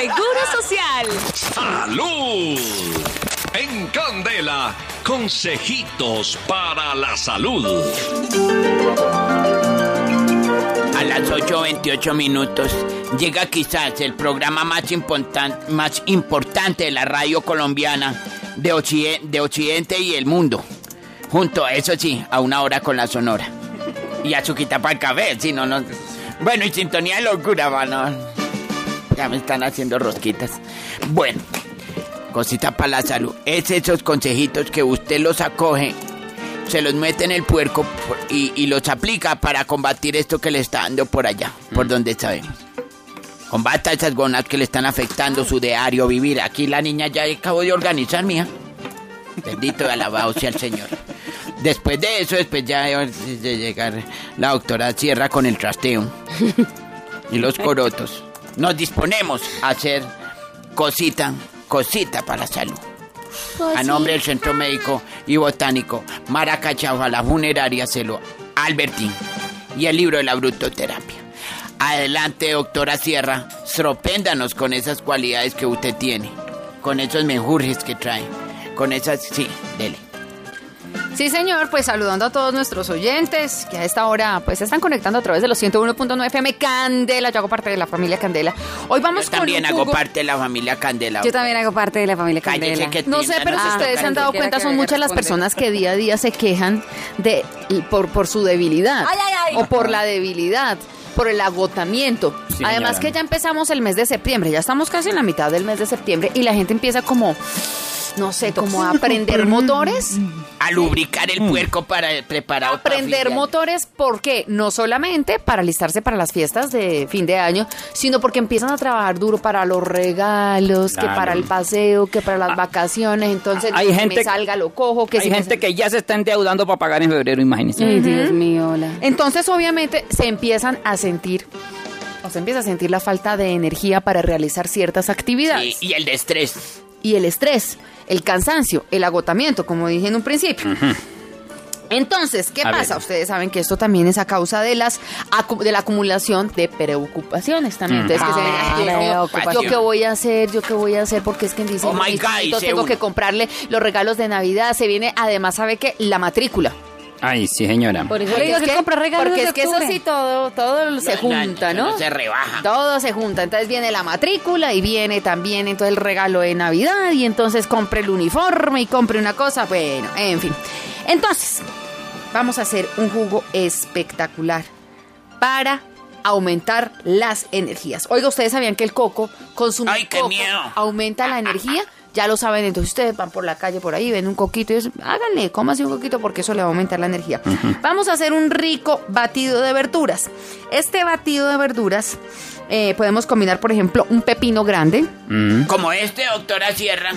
Seguro Social. ¡Salud! En Candela, consejitos para la salud. A las 8.28 minutos llega quizás el programa más, importan- más importante de la radio colombiana de, Occidente, de Occidente y el mundo. Junto, eso sí, a una hora con la sonora. Y azuquita para el café, si no, no. Bueno, y sintonía de locura, mano. Ya me están haciendo rosquitas. Bueno, cosita para la salud. Es esos consejitos que usted los acoge se los mete en el puerco y, y los aplica para combatir esto que le está dando por allá, por donde sabemos. Combata esas gonas que le están afectando su diario vivir. Aquí la niña ya acabó de organizar, mía. Bendito y alabado sea el Señor. Después de eso, después ya de llegar la doctora Sierra con el trasteo y los corotos. Nos disponemos a hacer cosita, cosita para la salud. A nombre del Centro Médico y Botánico Maracachao, a la funeraria Celo Albertín y el libro de la brutoterapia. Adelante, doctora Sierra, sorpréndanos con esas cualidades que usted tiene, con esos menjurjes que trae, con esas, sí, dele. Sí, señor, pues saludando a todos nuestros oyentes que a esta hora pues se están conectando a través de los 101.9 FM Candela. Yo hago parte de la familia Candela. Hoy vamos Yo con también un hago jugo- parte de la familia Candela. Yo también hago parte de la familia Cállese Candela. que No sé, tienda pero nos si ustedes se han dado cuenta, que son muchas las personas que día a día se quejan de por, por su debilidad Ay, ay, ay. o por la debilidad. Por el agotamiento. Sí, Además señora. que ya empezamos el mes de septiembre, ya estamos casi en la mitad del mes de septiembre y la gente empieza como, no sé, como a prender motores. A lubricar el puerco para preparar aprender motores porque no solamente para alistarse para las fiestas de fin de año, sino porque empiezan a trabajar duro para los regalos, que para el paseo, que para las vacaciones, entonces hay que gente- me salga lo cojo, que Hay si gente que ya se está endeudando para pagar en febrero, imagínense. Ay, Dios mío, hola. Entonces obviamente se empiezan a sentir o se empieza a sentir la falta de energía para realizar ciertas actividades. Y, y el de estrés. Y el estrés, el cansancio, el agotamiento, como dije en un principio. Entonces, ¿qué A pasa? ver. Ustedes saben que esto también es a causa de las de la acumulación de preocupaciones también. Entonces, que se ven, Ah, "Ay, Dios mío, preocupación. yo qué voy a hacer, yo qué voy a hacer, porque es que en diciembre Oh tengo uno. que comprarle los regalos de Navidad. Se viene, además, ¿sabe qué? La matrícula. Ay, sí, señora. Por eso le digo es que que, compra regalos porque es que eso sí, todo, todo se No, junta, no, ¿no? no se rebaja. Todo se junta. Entonces viene la matrícula y viene también entonces el regalo de Navidad y entonces compre el uniforme y compre una cosa. Bueno, en fin. Entonces, vamos a hacer un jugo espectacular para aumentar las energías. Oiga, ¿ustedes sabían que el coco, consumir Ay, qué coco, miedo. aumenta la energía? Ya lo saben, entonces ustedes van por la calle por ahí, ven un coquito y dicen, háganle, cómase un coquito porque eso le va a aumentar la energía. Vamos a hacer un rico batido de verduras. Este batido de verduras eh, podemos combinar, por ejemplo, un pepino grande. Como este, doctora Sierra,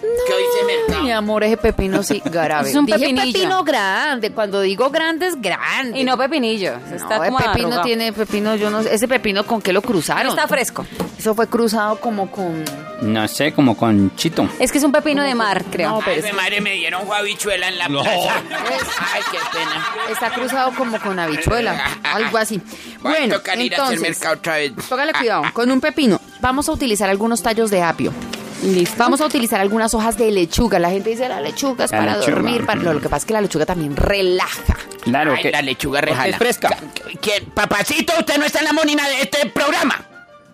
que hoy se mercado. Mi amor, ese pepino sí, grave. Es un Dije pepinillo. pepino grande. Cuando digo grande es grande. Y no pepinillo. Está No, el como pepino arrugado. tiene pepino, yo no sé, ese pepino con qué lo cruzaron. Está fresco. Eso fue cruzado como con No sé, como con chito. Es que es un pepino de mar, creo. No, pero Ay, es mi que- madre me dieron habichuela en la plaza. Ay, qué pena. está cruzado como con habichuela, algo así. Bueno, tocar ir a hacer entonces, mercado otra vez. póngale cuidado, con un pepino vamos a utilizar algunos tallos de apio. Listo. Vamos a utilizar algunas hojas de lechuga. La gente dice la lechuga es La para lechuga. dormir. Para... No, lo que pasa es que la lechuga también relaja. Claro Ay, que. la lechuga rejala. Es fresca. ¿Quién? Papacito, usted no está en la monina de este programa.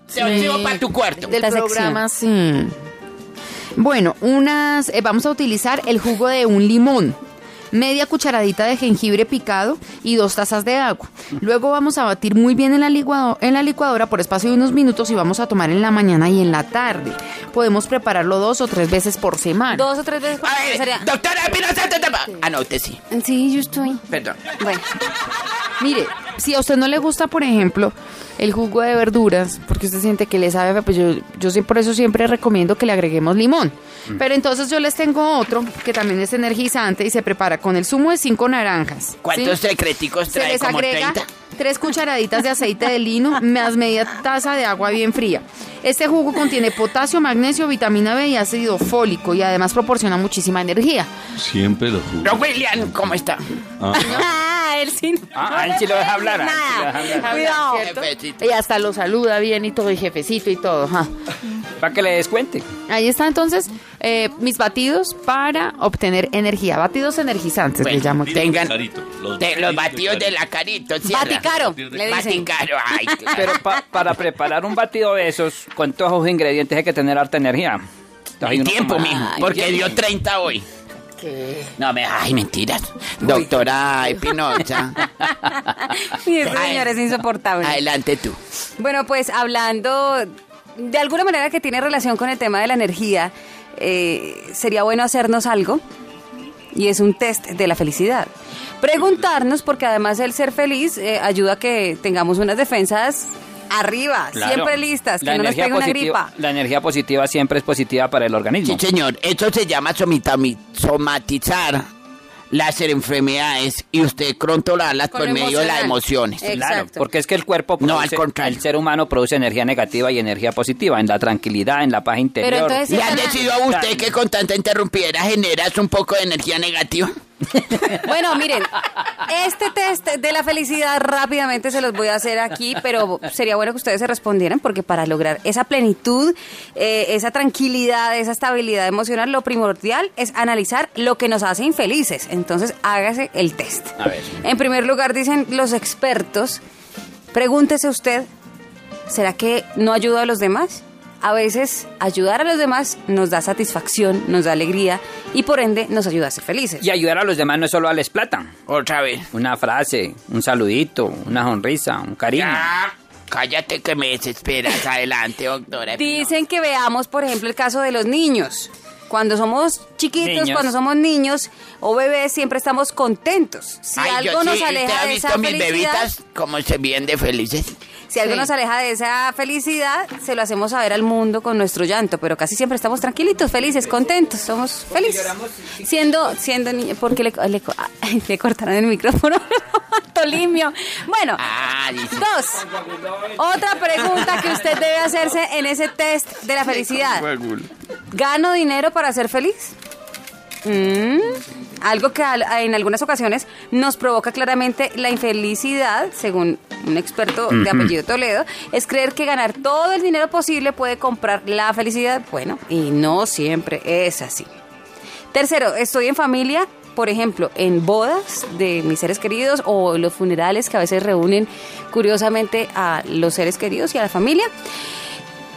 Se lo llevo para tu cuarto. Del programa, sí. Bueno, unas, eh, vamos a utilizar el jugo de un limón, media cucharadita de jengibre picado y dos tazas de agua. Luego vamos a batir muy bien en la, licuado- en la licuadora por espacio de unos minutos y vamos a tomar en la mañana y en la tarde. Podemos prepararlo dos o tres veces por semana. Dos o tres veces. por- A ver, sería- doctora, ta- Ah, no, usted sí. Sí, yo estoy. Perdón. Bueno, Mire, si a usted no le gusta, por ejemplo, el jugo de verduras, porque usted siente que le sabe, pues yo, yo sí por eso siempre recomiendo que le agreguemos limón. Pero entonces yo les tengo otro que también es energizante y se prepara con el zumo de cinco naranjas. ¿Cuántos ¿sí? secreticos Se trae? les Como agrega 30. Tres cucharaditas de aceite de lino más media taza de agua bien fría. Este jugo contiene potasio, magnesio, vitamina B y ácido fólico y además proporciona muchísima energía. Siempre lo juro. Don William, ¿cómo está? ah, él sí. Ah, él sí lo deja hablar. ah, lo deja hablar. Cuidado. Y hasta lo saluda bien y todo, y jefecito y todo. ajá. Para que le descuente. Ahí está entonces eh, mis batidos para obtener energía. Batidos energizantes, Bueno, le llamo. tengan Carito, los de- los batidos de de la carito. cierra. Baticaro, le dicen. Baticaro, ay. claro. Pero pa- para preparar un batido de esos, con todos esos ingredientes hay que tener harta energía. Hay tiempo, como- mijo, porque dio 30 hoy. No me, ay, mentiras. Doctora Espinosa, Y Ay. señor es insoportable. adelante tú. Bueno, pues hablando de alguna manera que tiene relación con el tema de la energía, eh, sería bueno hacernos algo y es un test de la felicidad. Preguntarnos, porque además el ser feliz eh, ayuda a que tengamos unas defensas arriba, Claro. siempre listas, que La no nos energía pegue una positiva- gripa. La energía positiva siempre es positiva para el organismo. Sí, señor, eso se llama somatizar las enfermedades y usted controlarlas Con por medio de las emociones. Claro, porque es que el cuerpo No, al produce- contrario. el ser humano produce energía negativa y energía positiva en la tranquilidad, en la paz interior. entonces sí ¿Le han decidido a usted que con tanta interrumpidera generas un poco de energía negativa? Bueno, miren, este test de la felicidad rápidamente se los voy a hacer aquí, pero sería bueno que ustedes se respondieran porque para lograr esa plenitud, eh, esa tranquilidad, esa estabilidad emocional, lo primordial es analizar lo que nos hace infelices. Entonces, hágase el test. A ver. En primer lugar, dicen los expertos, pregúntese usted, ¿será que no ayuda a los demás? A veces ayudar a los demás nos da satisfacción, nos da alegría y por ende nos ayuda a ser felices. Y ayudar a los demás no es solo darles plata. Otra vez. Una frase, un saludito, una sonrisa, un cariño. Ya, cállate que me desesperas. Adelante, doctora. Dicen que veamos, por ejemplo, el caso de los niños. Cuando somos chiquitos, Niños. cuando somos niños o bebés, siempre estamos contentos. Si Ay, yo algo nos sí, ¿usted aleja ha de visto esa mis felicidad, bebitas cómo se vienen de felices? si algo Sí. nos aleja de esa felicidad, se lo hacemos saber al mundo con nuestro llanto, pero casi siempre estamos tranquilitos, felices, contentos, somos felices. Siendo, siendo niños, porque le, le, le cortaron el micrófono, Tolimio. Bueno, Ah. Dos. Otra pregunta que usted debe hacerse en ese test de la felicidad. ¿Gano dinero para ser feliz? Mm, algo que en algunas ocasiones nos provoca claramente la infelicidad, según un experto de apellido Toledo, es creer que ganar todo el dinero posible puede comprar la felicidad. Bueno, y no siempre es así. Tercero, estoy en familia, por ejemplo, en bodas de mis seres queridos o los funerales que a veces reúnen curiosamente a los seres queridos y a la familia.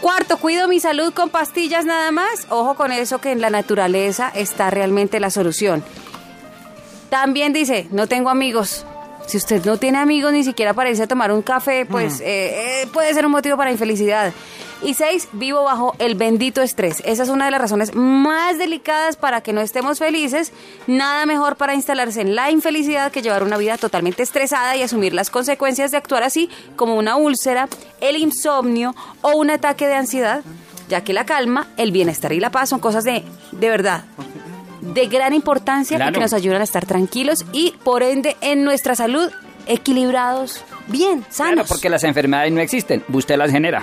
Cuarto, cuido mi salud con pastillas nada más. Ojo con eso que en la naturaleza está realmente la solución. También dice, no tengo amigos. Si usted no tiene amigos ni siquiera para irse a tomar un café, pues eh, eh, puede ser un motivo para infelicidad. Y seis, vivo bajo el bendito estrés. Esa es una de las razones más delicadas para que no estemos felices. Nada mejor para instalarse en la infelicidad que llevar una vida totalmente estresada y asumir las consecuencias de actuar así como una úlcera, el insomnio o un ataque de ansiedad, ya que la calma, el bienestar y la paz son cosas de, de verdad, de gran importancia Claro. porque nos ayudan a estar tranquilos y por ende en nuestra salud equilibrados, bien, sanos. Claro, porque las enfermedades no existen, usted las genera.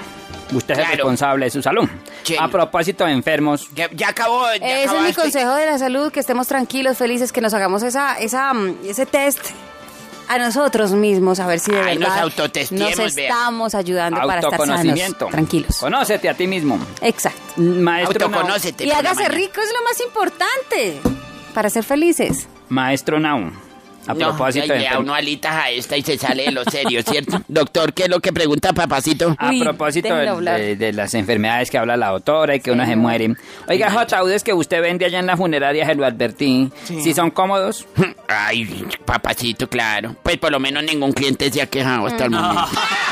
Usted es el Claro. responsable de su salud. Sí. A propósito de enfermos, Ya, ya acabó. ya Ese es mi consejo de la salud, que estemos tranquilos, felices, que nos hagamos esa, esa, mm, ese test a nosotros mismos, a ver si de Ay, nos verdad nos vea. estamos ayudando para estar sanos, tranquilos. Conócete a ti mismo. Exacto. Maestro, Autoconócete. Y hágase rico, es lo más importante para ser felices. Maestro Nau. A No, propósito ya de le da enfer- uno alitas a esta y se sale de lo serio, ¿cierto? Doctor, ¿qué es lo que pregunta papacito? A Uy, propósito de, de- de las enfermedades que habla la doctora y que uno se muere. Oiga, esos ataúdes que usted vende allá en la funeraria, se lo advertí. Si son cómodos, Ay, papacito, claro. Pues por lo menos ningún cliente se ha quejado hasta el momento.